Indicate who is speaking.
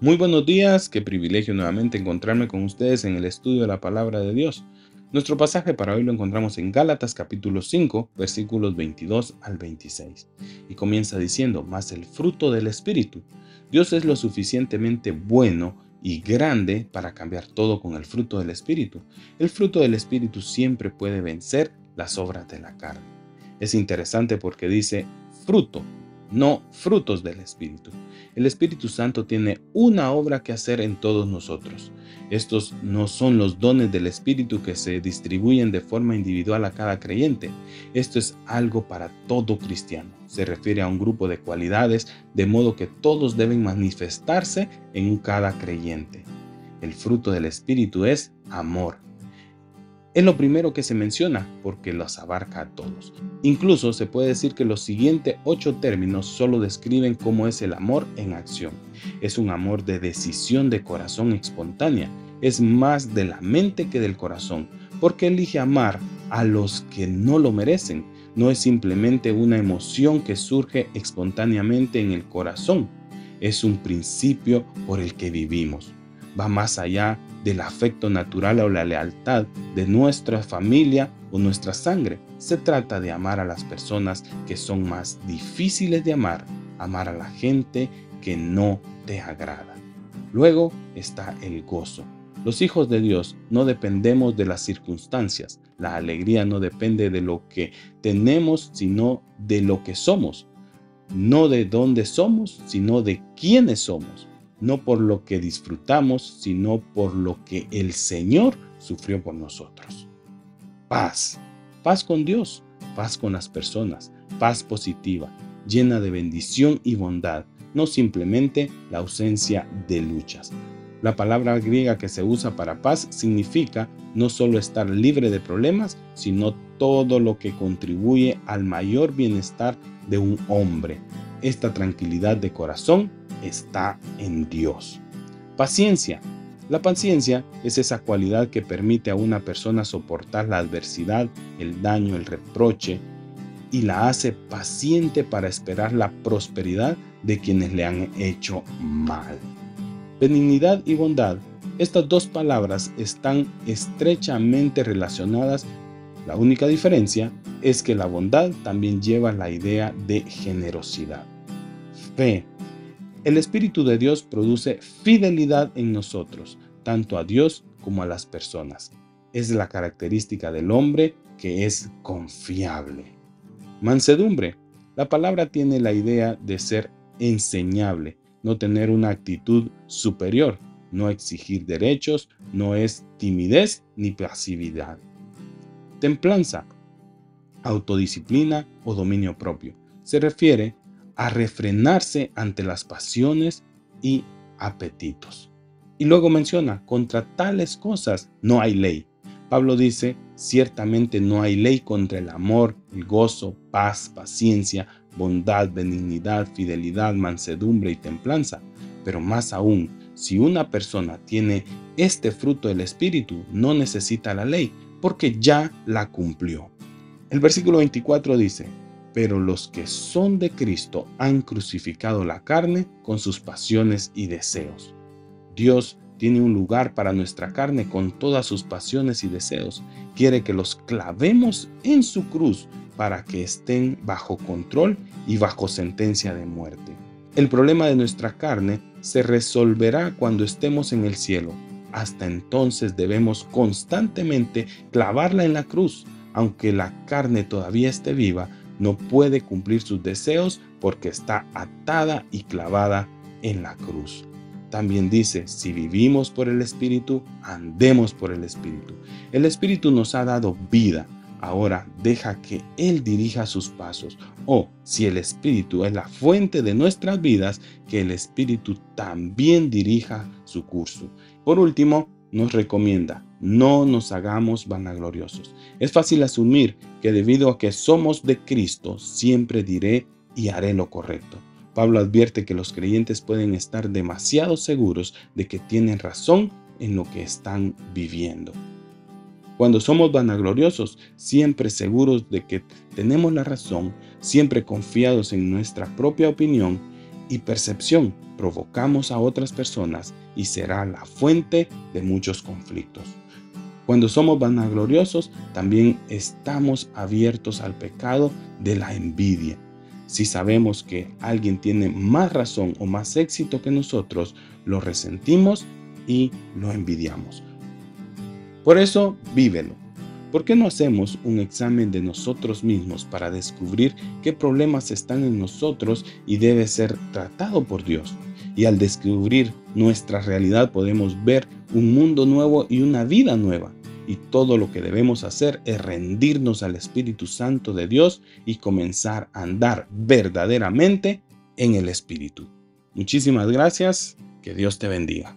Speaker 1: Muy buenos días, qué privilegio nuevamente encontrarme con ustedes en el estudio de la palabra de Dios. Nuestro pasaje para hoy lo encontramos en Gálatas capítulo 5, versículos 22 al 26. Y comienza diciendo, más el fruto del Espíritu. Dios es lo suficientemente bueno y grande para cambiar todo con el fruto del Espíritu. El fruto del Espíritu siempre puede vencer las obras de la carne. Es interesante porque dice fruto, no frutos del Espíritu. El Espíritu Santo tiene una obra que hacer en todos nosotros. Estos no son los dones del Espíritu que se distribuyen de forma individual a cada creyente. Esto es algo para todo cristiano. Se refiere a un grupo de cualidades, de modo que todos deben manifestarse en cada creyente. El fruto del Espíritu es amor, es lo primero que se menciona porque los abarca a todos. Incluso se puede decir que los siguientes ocho términos solo describen cómo es el amor en acción. Es un amor de decisión de corazón espontánea. Es más de la mente que del corazón, porque elige amar a los que no lo merecen. No es simplemente una emoción que surge espontáneamente en el corazón. Es un principio por el que vivimos. Va más allá del afecto natural o la lealtad de nuestra familia o nuestra sangre. Se trata de amar a las personas que son más difíciles de amar, amar a la gente que no te agrada. Luego está el gozo. Los hijos de Dios no dependemos de las circunstancias. La alegría no depende de lo que tenemos, sino de lo que somos. No de dónde somos, sino de quiénes somos no por lo que disfrutamos, sino por lo que el Señor sufrió por nosotros. Paz, paz con Dios, paz con las personas, paz positiva, llena de bendición y bondad, no simplemente la ausencia de luchas. La palabra griega que se usa para paz significa no solo estar libre de problemas, sino todo lo que contribuye al mayor bienestar de un hombre. Esta tranquilidad de corazón está en Dios. Paciencia. La paciencia es esa cualidad que permite a una persona soportar la adversidad, el daño, el reproche y la hace paciente para esperar la prosperidad de quienes le han hecho mal. Benignidad y bondad. Estas dos palabras están estrechamente relacionadas. La única diferencia es que la bondad también lleva la idea de generosidad. Fe el Espíritu de Dios produce fidelidad en nosotros, tanto a Dios como a las personas. Es la característica del hombre que es confiable. Mansedumbre. La palabra tiene la idea de ser enseñable, no tener una actitud superior, no exigir derechos, no es timidez ni pasividad. Templanza, autodisciplina o dominio propio. Se refiere a refrenarse ante las pasiones y apetitos. Y luego menciona, contra tales cosas no hay ley. Pablo dice, ciertamente no hay ley contra el amor, el gozo, paz, paciencia, bondad, benignidad, fidelidad, mansedumbre y templanza. Pero más aún, si una persona tiene este fruto del Espíritu, no necesita la ley, porque ya la cumplió. El versículo 24 dice, pero los que son de Cristo han crucificado la carne con sus pasiones y deseos. Dios tiene un lugar para nuestra carne con todas sus pasiones y deseos. Quiere que los clavemos en su cruz para que estén bajo control y bajo sentencia de muerte. El problema de nuestra carne se resolverá cuando estemos en el cielo. Hasta entonces debemos constantemente clavarla en la cruz. Aunque la carne todavía esté viva, no puede cumplir sus deseos porque está atada y clavada en la cruz. También dice, si vivimos por el Espíritu, andemos por el Espíritu. El Espíritu nos ha dado vida, Ahora deja que Él dirija sus pasos. O si el Espíritu es la fuente de nuestras vidas, que el Espíritu también dirija su curso. Por último, nos recomienda, no nos hagamos vanagloriosos. Es fácil asumir que debido a que somos de Cristo, siempre diré y haré lo correcto. Pablo advierte que los creyentes pueden estar demasiado seguros de que tienen razón en lo que están viviendo. Cuando somos vanagloriosos, siempre seguros de que tenemos la razón, siempre confiados en nuestra propia opinión y percepción, provocamos a otras personas y será la fuente de muchos conflictos. Cuando somos vanagloriosos, también estamos abiertos al pecado de la envidia. Si sabemos que alguien tiene más razón o más éxito que nosotros, lo resentimos y lo envidiamos. Por eso, vívelo. ¿Por qué no hacemos un examen de nosotros mismos para descubrir qué problemas están en nosotros y debe ser tratado por Dios? Y al descubrir nuestra realidad podemos ver un mundo nuevo y una vida nueva. Y todo lo que debemos hacer es rendirnos al Espíritu Santo de Dios y comenzar a andar verdaderamente en el Espíritu. Muchísimas gracias. Que Dios te bendiga.